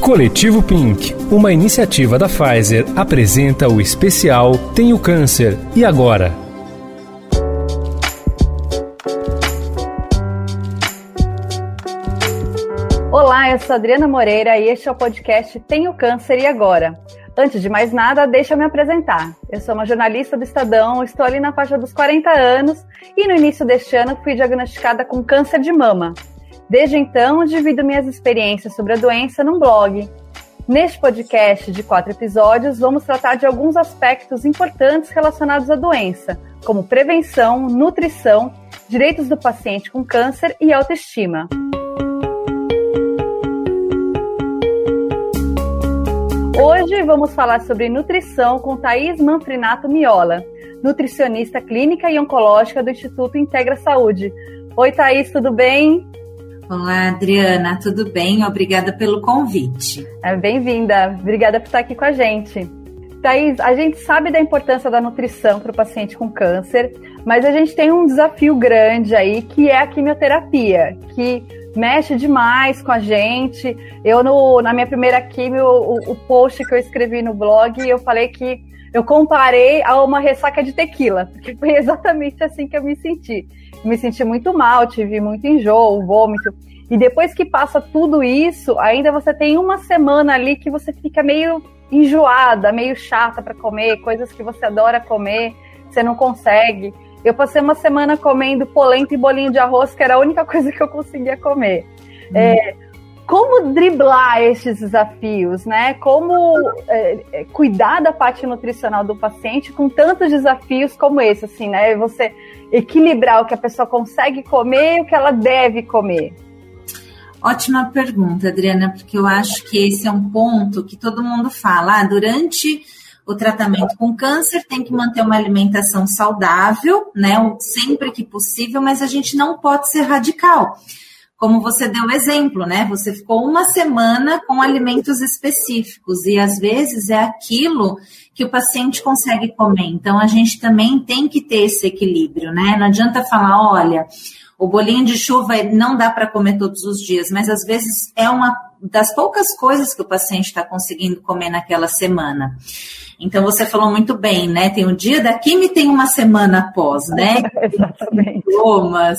Coletivo Pink, uma iniciativa da Pfizer, apresenta o especial Tenho Câncer e Agora? Olá, eu sou Adriana Moreira e este é o podcast Tenho Câncer e Agora? Antes de mais nada, deixa eu me apresentar. Eu sou uma jornalista do Estadão, estou ali na faixa dos 40 anos e no início deste ano fui diagnosticada com câncer de mama. Desde então, divido minhas experiências sobre a doença num blog. Neste podcast de quatro episódios, vamos tratar de alguns aspectos importantes relacionados à doença, como prevenção, nutrição, direitos do paciente com câncer e autoestima. Hoje vamos falar sobre nutrição com Thaís Manfrinato Miola, nutricionista clínica e oncológica do Instituto Integra Saúde. Oi, Thaís, tudo bem? Olá, Adriana, tudo bem? Obrigada pelo convite. É, Bem-vinda, obrigada por estar aqui com a gente. Thaís, a gente sabe da importância da nutrição para o paciente com câncer, mas a gente tem um desafio grande aí, que é a quimioterapia, que mexe demais com a gente. Eu, no, na minha primeira quimio, o, o post que eu escrevi no blog, eu falei que eu comparei a uma ressaca de tequila, porque foi exatamente assim que eu me senti me senti muito mal, tive muito enjoo, vômito. E depois que passa tudo isso, ainda você tem uma semana ali que você fica meio enjoada, meio chata para comer, coisas que você adora comer, você não consegue. Eu passei uma semana comendo polenta e bolinho de arroz, que era a única coisa que eu conseguia comer. Hum. É, como driblar esses desafios, né? Como é, é, cuidar da parte nutricional do paciente com tantos desafios como esse, assim, né? Você equilibrar o que a pessoa consegue comer e o que ela deve comer. Ótima pergunta, Adriana, porque eu acho que esse é um ponto que todo mundo fala. Ah, durante o tratamento com câncer tem que manter uma alimentação saudável, né? Sempre que possível, mas a gente não pode ser radical como você deu exemplo, né? Você ficou uma semana com alimentos específicos e às vezes é aquilo que o paciente consegue comer. Então a gente também tem que ter esse equilíbrio, né? Não adianta falar, olha, o bolinho de chuva não dá para comer todos os dias, mas às vezes é uma das poucas coisas que o paciente está conseguindo comer naquela semana. Então você falou muito bem, né? Tem um dia da quimio e tem uma semana após, né? Exatamente. Sintomas.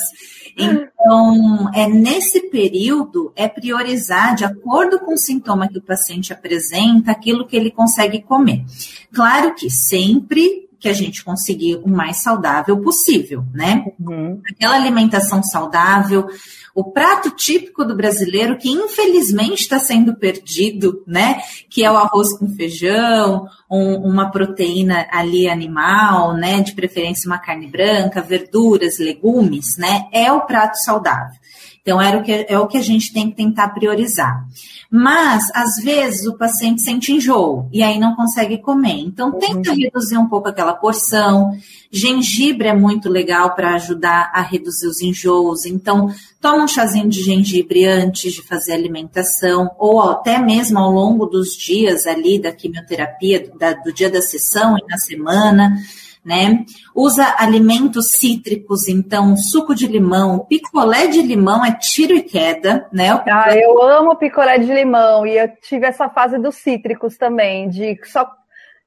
Então, é nesse período é priorizar de acordo com o sintoma que o paciente apresenta, aquilo que ele consegue comer. Claro que sempre que a gente conseguir o mais saudável possível, né? Uhum. Aquela alimentação saudável, o prato típico do brasileiro que infelizmente está sendo perdido, né? Que é o arroz com feijão, um, uma proteína ali animal, né? De preferência uma carne branca, verduras, legumes, né? É o prato saudável. Então, era o que, é o que a gente tem que tentar priorizar. Mas, às vezes, o paciente sente enjoo e aí não consegue comer. Então, tenta uhum. reduzir um pouco aquela porção. Gengibre é muito legal para ajudar a reduzir os enjoos. Então, toma um chazinho de gengibre antes de fazer a alimentação, ou até mesmo ao longo dos dias ali da quimioterapia, da, do dia da sessão e na semana né? Usa alimentos cítricos, então suco de limão, picolé de limão é tiro e queda, né? Ah, eu amo picolé de limão e eu tive essa fase dos cítricos também, de só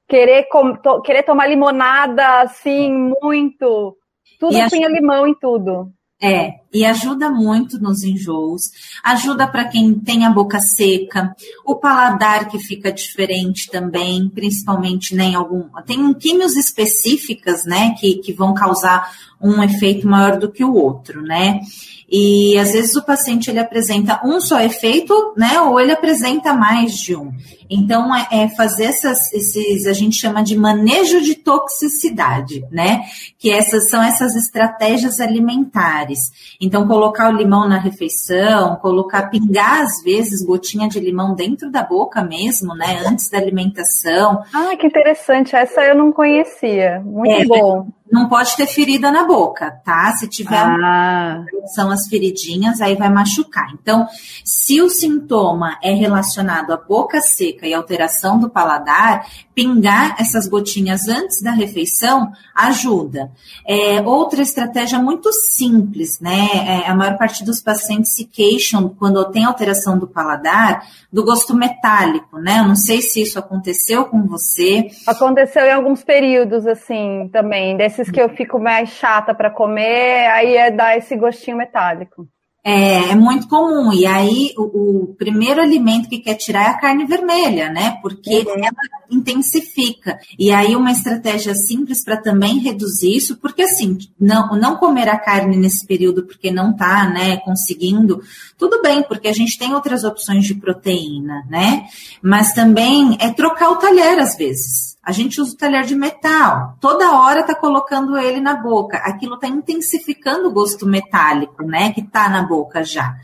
querer, to querer tomar limonada assim muito. Tudo tinha limão em tudo. É, e ajuda muito nos enjoos, ajuda para quem tem a boca seca, o paladar que fica diferente também, principalmente né, em algum. Tem químios específicas, né, que, que vão causar um efeito maior do que o outro, né? E às vezes o paciente ele apresenta um só efeito, né? Ou ele apresenta mais de um. Então é, é fazer essas, esses, a gente chama de manejo de toxicidade, né? Que essas são essas estratégias alimentares. Então colocar o limão na refeição, colocar pingar às vezes gotinha de limão dentro da boca mesmo, né? Antes da alimentação. Ah, que interessante. Essa eu não conhecia. Muito é, bom não pode ter ferida na boca, tá? Se tiver ah. são as feridinhas, aí vai machucar. Então, se o sintoma é relacionado à boca seca e alteração do paladar, pingar essas gotinhas antes da refeição ajuda. É, outra estratégia muito simples, né? É, a maior parte dos pacientes se queixam quando tem alteração do paladar do gosto metálico, né? Eu não sei se isso aconteceu com você. Aconteceu em alguns períodos, assim, também. Desses que eu fico mais chata para comer, aí é dar esse gostinho metálico. É, é, muito comum. E aí, o, o, primeiro alimento que quer tirar é a carne vermelha, né? Porque uhum. ela intensifica. E aí, uma estratégia simples para também reduzir isso, porque assim, não, não comer a carne nesse período porque não tá, né, conseguindo, tudo bem, porque a gente tem outras opções de proteína, né? Mas também é trocar o talher às vezes. A gente usa o talher de metal, toda hora tá colocando ele na boca. Aquilo tá intensificando o gosto metálico, né? Que tá na boca já.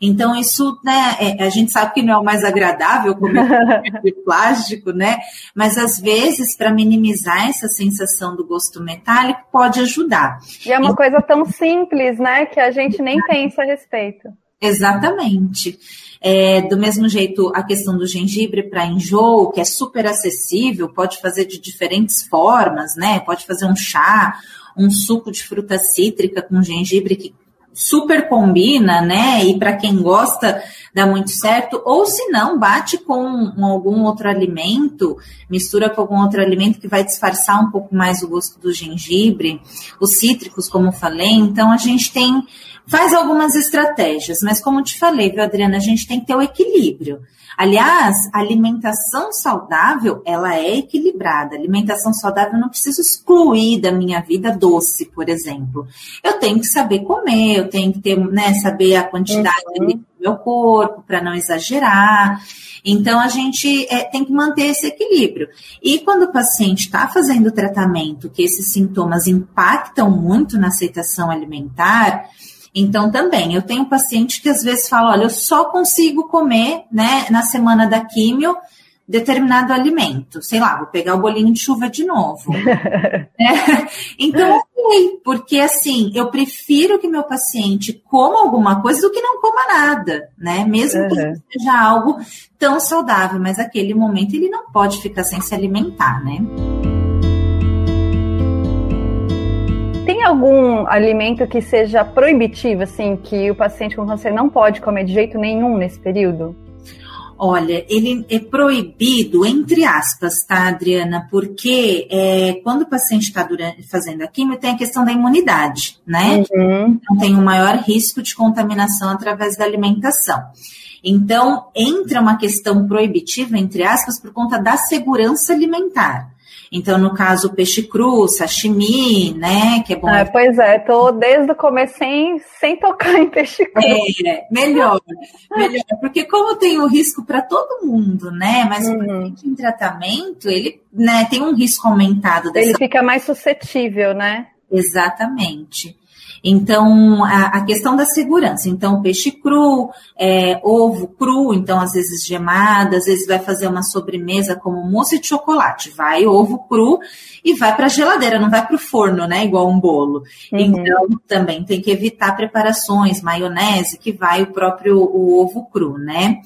Então, isso, né, é, a gente sabe que não é o mais agradável comer de plástico, né? Mas às vezes, para minimizar essa sensação do gosto metálico, pode ajudar. E é uma então, coisa tão simples, né, que a gente nem pensa a respeito. Exatamente. É, do mesmo jeito, a questão do gengibre para enjoo, que é super acessível, pode fazer de diferentes formas, né? Pode fazer um chá, um suco de fruta cítrica com gengibre que super combina, né? E para quem gosta, dá muito certo. Ou se não, bate com algum outro alimento, mistura com algum outro alimento que vai disfarçar um pouco mais o gosto do gengibre. Os cítricos, como falei. Então, a gente tem faz algumas estratégias, mas como te falei, viu, Adriana, a gente tem que ter o equilíbrio. Aliás, a alimentação saudável, ela é equilibrada. Alimentação saudável não precisa excluir da minha vida doce, por exemplo. Eu tenho que saber comer, eu tenho que ter, né, saber a quantidade uhum. do meu corpo para não exagerar. Então, a gente é, tem que manter esse equilíbrio. E quando o paciente está fazendo tratamento, que esses sintomas impactam muito na aceitação alimentar, então, também, eu tenho paciente que às vezes fala, olha, eu só consigo comer, né, na semana da químio, determinado alimento. Sei lá, vou pegar o bolinho de chuva de novo. né? Então, ok, porque assim, eu prefiro que meu paciente coma alguma coisa do que não coma nada, né? Mesmo uhum. que seja algo tão saudável, mas aquele momento ele não pode ficar sem se alimentar, né? Tem algum alimento que seja proibitivo, assim, que o paciente com câncer não pode comer de jeito nenhum nesse período? Olha, ele é proibido, entre aspas, tá, Adriana? Porque é, quando o paciente está fazendo a quimio, tem a questão da imunidade, né? Uhum. Então, tem um maior risco de contaminação através da alimentação. Então, entra uma questão proibitiva, entre aspas, por conta da segurança alimentar. Então, no caso, peixe cru, sashimi, né? Que é bom. É, pois é, tô desde o começo sem, sem tocar em peixe cru. É, melhor, melhor. Porque como tem o risco para todo mundo, né? Mas uhum. o paciente em tratamento, ele né, tem um risco aumentado. Dessa... Ele fica mais suscetível, né? Exatamente. Então, a, a, questão da segurança. Então, peixe cru, é, ovo cru, então às vezes gemado, às vezes vai fazer uma sobremesa como mousse de chocolate. Vai ovo cru e vai para a geladeira, não vai para o forno, né? Igual um bolo. Uhum. Então, também tem que evitar preparações, maionese, que vai o próprio o ovo cru, né?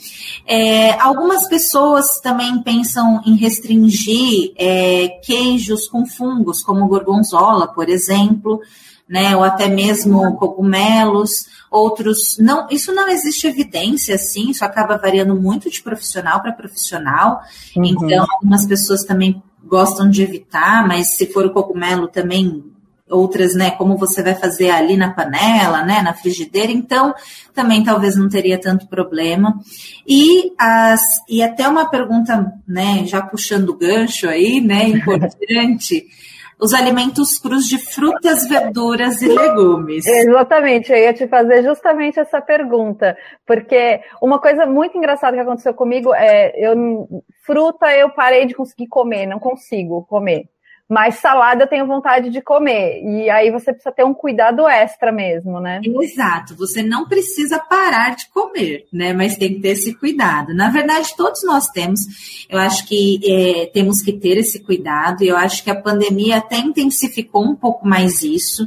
É, algumas pessoas também pensam em restringir é, queijos com fungos, como gorgonzola, por exemplo né, ou até mesmo cogumelos, outros não, isso não existe evidência assim, isso acaba variando muito de profissional para profissional. Uhum. Então, algumas pessoas também gostam de evitar, mas se for o cogumelo também outras, né, como você vai fazer ali na panela, né, na frigideira, então também talvez não teria tanto problema. E as e até uma pergunta, né, já puxando o gancho aí, né, importante, os alimentos crus de frutas, verduras e legumes. Exatamente, eu ia te fazer justamente essa pergunta, porque uma coisa muito engraçada que aconteceu comigo é, eu fruta eu parei de conseguir comer, não consigo comer. Mas salada eu tenho vontade de comer. E aí você precisa ter um cuidado extra mesmo, né? Exato. Você não precisa parar de comer, né? Mas tem que ter esse cuidado. Na verdade, todos nós temos. Eu acho que é, temos que ter esse cuidado. E eu acho que a pandemia até intensificou um pouco mais isso.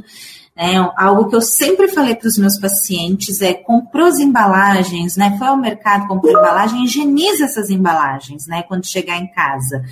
Né? Algo que eu sempre falei para os meus pacientes é comprou as embalagens, né? Foi ao mercado, comprou embalagem, higieniza essas embalagens, né? Quando chegar em casa.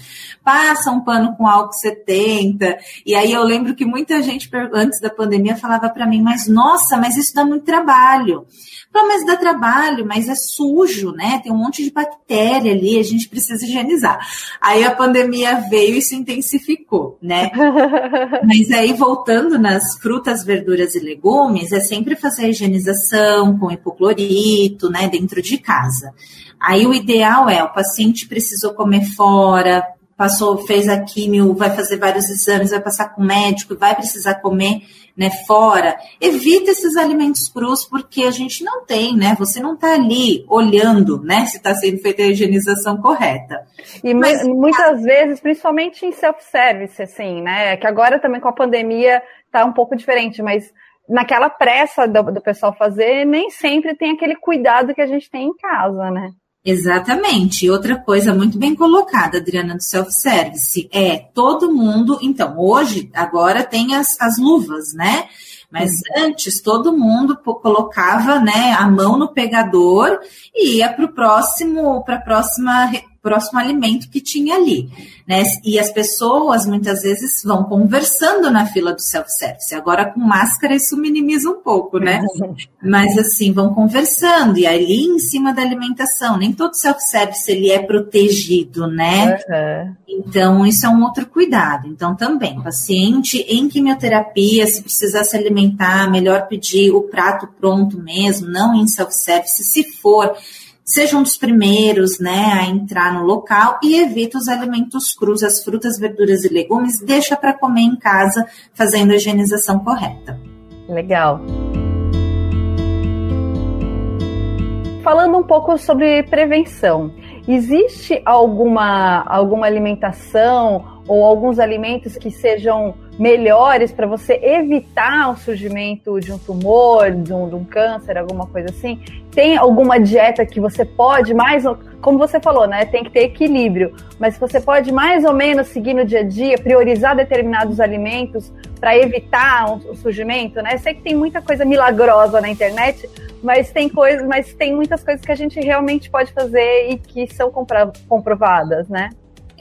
Passa um pano com álcool 70. E aí eu lembro que muita gente, antes da pandemia, falava para mim, mas nossa, mas isso dá muito trabalho. Pô, mas dá trabalho, mas é sujo, né? Tem um monte de bactéria ali, a gente precisa higienizar. Aí a pandemia veio e se intensificou, né? mas aí, voltando nas frutas, verduras e legumes, é sempre fazer a higienização com hipoclorito, né? Dentro de casa. Aí o ideal é o paciente precisou comer fora, passou, fez a químio, vai fazer vários exames, vai passar com o médico, vai precisar comer né, fora. Evita esses alimentos crus, porque a gente não tem, né? Você não está ali olhando, né, se está sendo feita a higienização correta. E Mas, muitas vezes, principalmente em self-service, assim, né? Que agora também com a pandemia está um pouco diferente, mas naquela pressa do, do pessoal fazer, nem sempre tem aquele cuidado que a gente tem em casa, né? Exatamente. E outra coisa muito bem colocada, Adriana, do self-service, é todo mundo. Então, hoje, agora tem as, as luvas, né? Mas uhum. antes todo mundo colocava né, a mão no pegador e ia para o próximo, para a próxima próximo alimento que tinha ali. Né? E as pessoas muitas vezes vão conversando na fila do self-service. Agora com máscara isso minimiza um pouco, né? Mas assim, vão conversando e ali em cima da alimentação, nem todo self-service ele é protegido, né? Uhum. Então isso é um outro cuidado. Então também, paciente em quimioterapia, se precisar se alimentar, melhor pedir o prato pronto mesmo, não em self-service, se for seja um dos primeiros né, a entrar no local e evita os alimentos crus, as frutas, verduras e legumes, deixa para comer em casa, fazendo a higienização correta. Legal. Falando um pouco sobre prevenção, existe alguma, alguma alimentação ou alguns alimentos que sejam melhores para você evitar o surgimento de um tumor, de um, de um, câncer, alguma coisa assim? Tem alguma dieta que você pode mais, como você falou, né? Tem que ter equilíbrio, mas você pode mais ou menos seguir no dia a dia, priorizar determinados alimentos para evitar o surgimento, né? Sei que tem muita coisa milagrosa na internet, mas tem coisas, mas tem muitas coisas que a gente realmente pode fazer e que são comprovadas, né?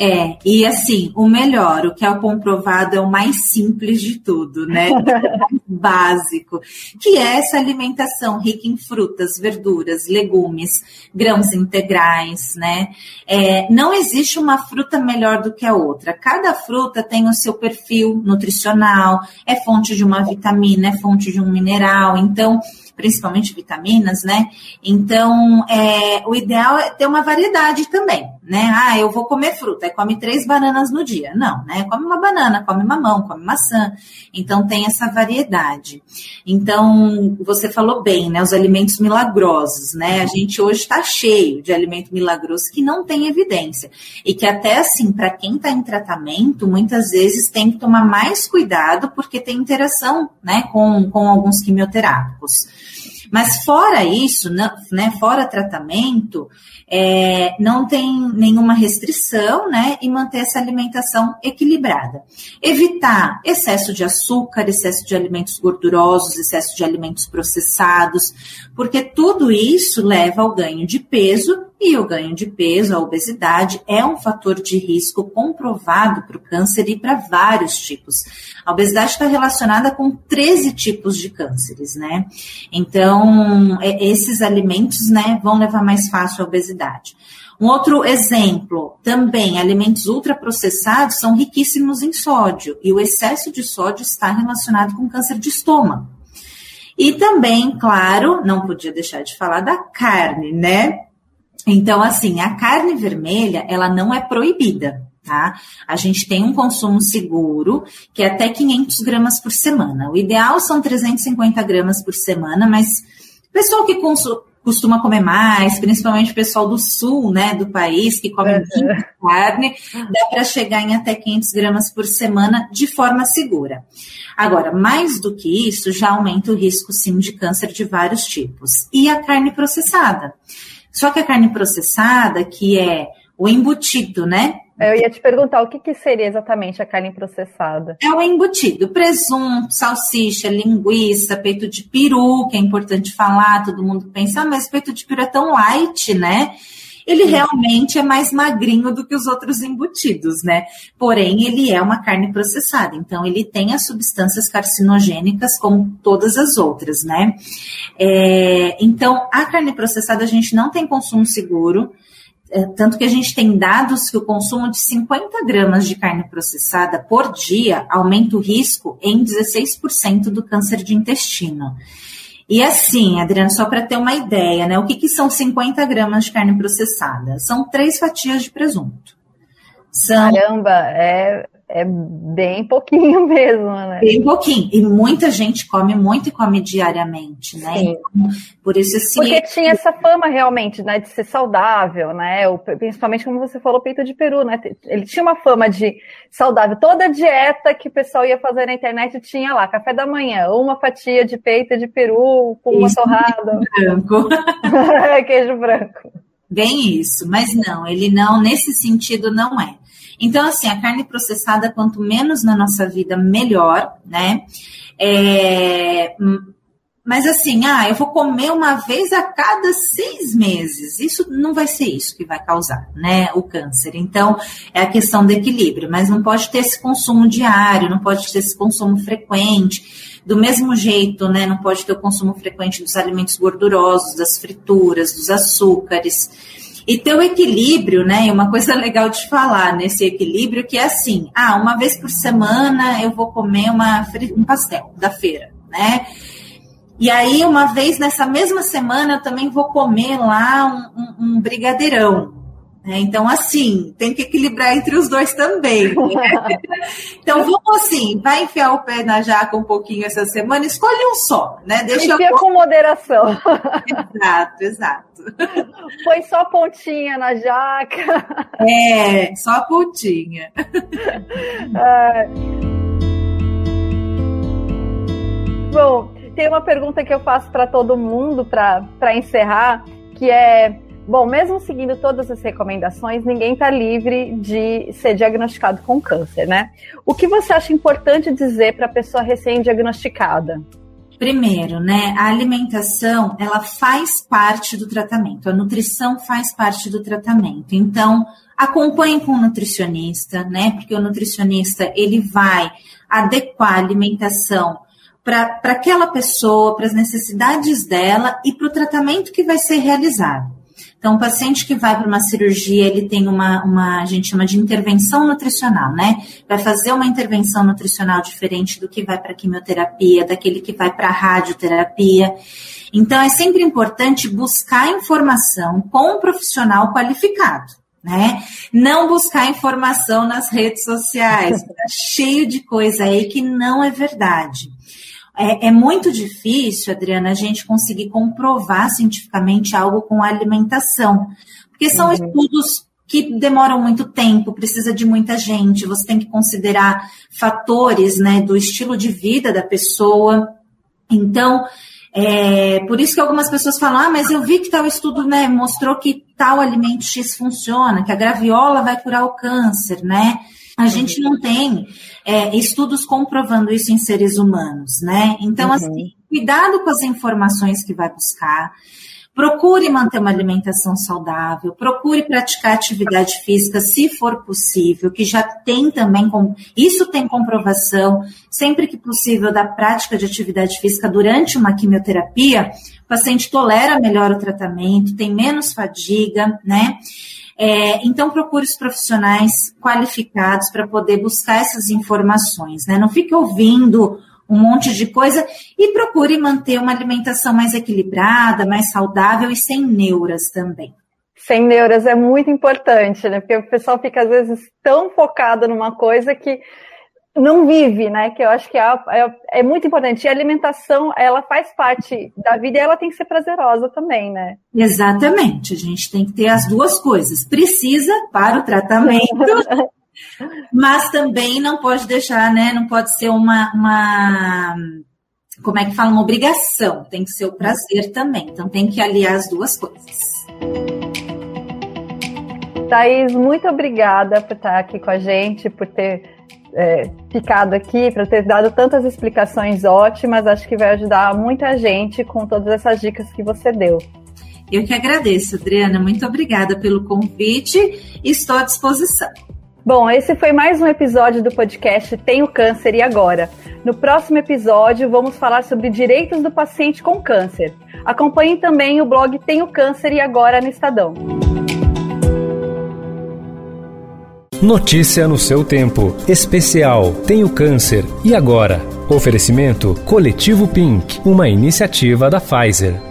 É, e assim, o melhor, o que é o comprovado é o mais simples de tudo, né? básico, que é essa alimentação rica em frutas, verduras, legumes, grãos integrais, né? É, não existe uma fruta melhor do que a outra. Cada fruta tem o seu perfil nutricional, é fonte de uma vitamina, é fonte de um mineral, então principalmente vitaminas, né? Então, é, o ideal é ter uma variedade também, né? Ah, eu vou comer fruta, come três bananas no dia. Não, né? Come uma banana, come mamão, come maçã. Então, tem essa variedade. Então, você falou bem, né? Os alimentos milagrosos, né? A gente hoje está cheio de alimento milagroso que não tem evidência. E que até assim, para quem está em tratamento, muitas vezes tem que tomar mais cuidado porque tem interação, né, com, com alguns quimioterápicos. Mas fora isso, né, fora tratamento, é, não tem nenhuma restrição, né? E manter essa alimentação equilibrada. Evitar excesso de açúcar, excesso de alimentos gordurosos, excesso de alimentos processados, porque tudo isso leva ao ganho de peso e o ganho de peso, a obesidade, é um fator de risco comprovado para o câncer e para vários tipos. A obesidade está relacionada com 13 tipos de cânceres, né? Então, é, esses alimentos, né, vão levar mais fácil a obesidade. Um outro exemplo, também, alimentos ultraprocessados são riquíssimos em sódio, e o excesso de sódio está relacionado com câncer de estômago. E também, claro, não podia deixar de falar da carne, né? Então, assim, a carne vermelha, ela não é proibida, tá? A gente tem um consumo seguro, que é até 500 gramas por semana. O ideal são 350 gramas por semana, mas o pessoal que costuma comer mais, principalmente o pessoal do sul, né, do país, que come muita carne, dá para chegar em até 500 gramas por semana de forma segura. Agora, mais do que isso, já aumenta o risco, sim, de câncer de vários tipos. E a carne processada. Só que a carne processada, que é o embutido, né? Eu ia te perguntar o que, que, seria exatamente a carne processada. É o embutido, presunto, salsicha, linguiça, peito de peru, que é importante falar, todo mundo pensa, ah, mas peito de peru é tão light, né? Ele realmente é mais magrinho do que os outros embutidos, né? Porém, ele é uma carne processada, então ele tem as substâncias carcinogênicas como todas as outras, né? É, então, a carne processada a gente não tem consumo seguro. É, tanto que a gente tem dados que o consumo de 50 gramas de carne processada por dia aumenta o risco em 16% do câncer de intestino. E assim, Adriana, só para ter uma ideia, né? O que, que são 50 gramas de carne processada? São três fatias de presunto. São... Caramba, é, é bem pouquinho mesmo, né? Bem pouquinho. E muita gente come muito e come diariamente, né? Sim. Então, por isso assim. Porque tinha essa fama realmente, né, de ser saudável, né? Principalmente como você falou, peito de peru, né? Ele tinha uma fama de saudável. Toda dieta que o pessoal ia fazer na internet tinha lá, café da manhã, uma fatia de peito de peru com uma isso, torrada. Branco. queijo branco. Bem isso, mas não, ele não, nesse sentido, não é. Então, assim, a carne processada, quanto menos na nossa vida, melhor, né? É, mas assim, ah, eu vou comer uma vez a cada seis meses. Isso não vai ser isso que vai causar, né, o câncer. Então, é a questão do equilíbrio, mas não pode ter esse consumo diário, não pode ter esse consumo frequente. Do mesmo jeito, né, não pode ter o consumo frequente dos alimentos gordurosos, das frituras, dos açúcares. E ter o equilíbrio, né? Uma coisa legal de falar nesse equilíbrio que é assim: ah, uma vez por semana eu vou comer uma, um pastel da feira, né? E aí, uma vez nessa mesma semana, eu também vou comer lá um, um, um brigadeirão. Né? Então, assim, tem que equilibrar entre os dois também. Né? então, vamos assim, vai enfiar o pé na jaca um pouquinho essa semana, escolhe um só, né? Deixa Enfia eu... com moderação. exato, exato. Foi só pontinha na jaca. É, só pontinha. É... Bom, tem uma pergunta que eu faço para todo mundo para encerrar, que é Bom, mesmo seguindo todas as recomendações, ninguém está livre de ser diagnosticado com câncer, né? O que você acha importante dizer para a pessoa recém-diagnosticada? Primeiro, né, a alimentação, ela faz parte do tratamento, a nutrição faz parte do tratamento. Então, acompanhe com o nutricionista, né, porque o nutricionista, ele vai adequar a alimentação para aquela pessoa, para as necessidades dela e para o tratamento que vai ser realizado. Então, o paciente que vai para uma cirurgia, ele tem uma, uma, a gente chama de intervenção nutricional, né? Vai fazer uma intervenção nutricional diferente do que vai para quimioterapia, daquele que vai para radioterapia. Então, é sempre importante buscar informação com um profissional qualificado. Né? Não buscar informação nas redes sociais, tá cheio de coisa aí que não é verdade. É, é, muito difícil, Adriana, a gente conseguir comprovar cientificamente algo com alimentação, porque são uhum. estudos que demoram muito tempo, precisa de muita gente, você tem que considerar fatores né, do estilo de vida da pessoa. Então, é, por isso que algumas pessoas falam, ah, mas eu vi que tal estudo né, mostrou que tal alimento X funciona, que a graviola vai curar o câncer, né? A gente não tem é, estudos comprovando isso em seres humanos, né? Então, uhum. assim, cuidado com as informações que vai buscar. Procure manter uma alimentação saudável, procure praticar atividade física se for possível, que já tem também, com, isso tem comprovação, sempre que possível, da prática de atividade física durante uma quimioterapia, o paciente tolera melhor o tratamento, tem menos fadiga, né? É, então, procure os profissionais qualificados para poder buscar essas informações, né? Não fique ouvindo um monte de coisa e procure manter uma alimentação mais equilibrada, mais saudável e sem neuras também. Sem neuras é muito importante, né? Porque o pessoal fica às vezes tão focado numa coisa que não vive, né? Que eu acho que é, é, é, muito importante. E a alimentação, ela faz parte da vida e ela tem que ser prazerosa também, né? Exatamente. A gente tem que ter as duas coisas. Precisa para o tratamento, mas também não pode deixar, né? Não pode ser uma, uma como é que fala, uma obrigação. Tem que ser o prazer também. Então tem que aliar as duas coisas. Thaís, muito obrigada por estar aqui com a gente, por ter é, ficado aqui, por ter dado tantas explicações ótimas. Acho que vai ajudar muita gente com todas essas dicas que você deu. Eu que agradeço, Adriana. Muito obrigada pelo convite. Estou à disposição. Bom, esse foi mais um episódio do podcast Tenho Câncer e Agora. No próximo episódio, vamos falar sobre direitos do paciente com câncer. Acompanhe também o blog Tenho Câncer e Agora no Estadão. Notícia no seu tempo. Especial Tenho Câncer e Agora. Oferecimento Coletivo Pink, uma iniciativa da Pfizer.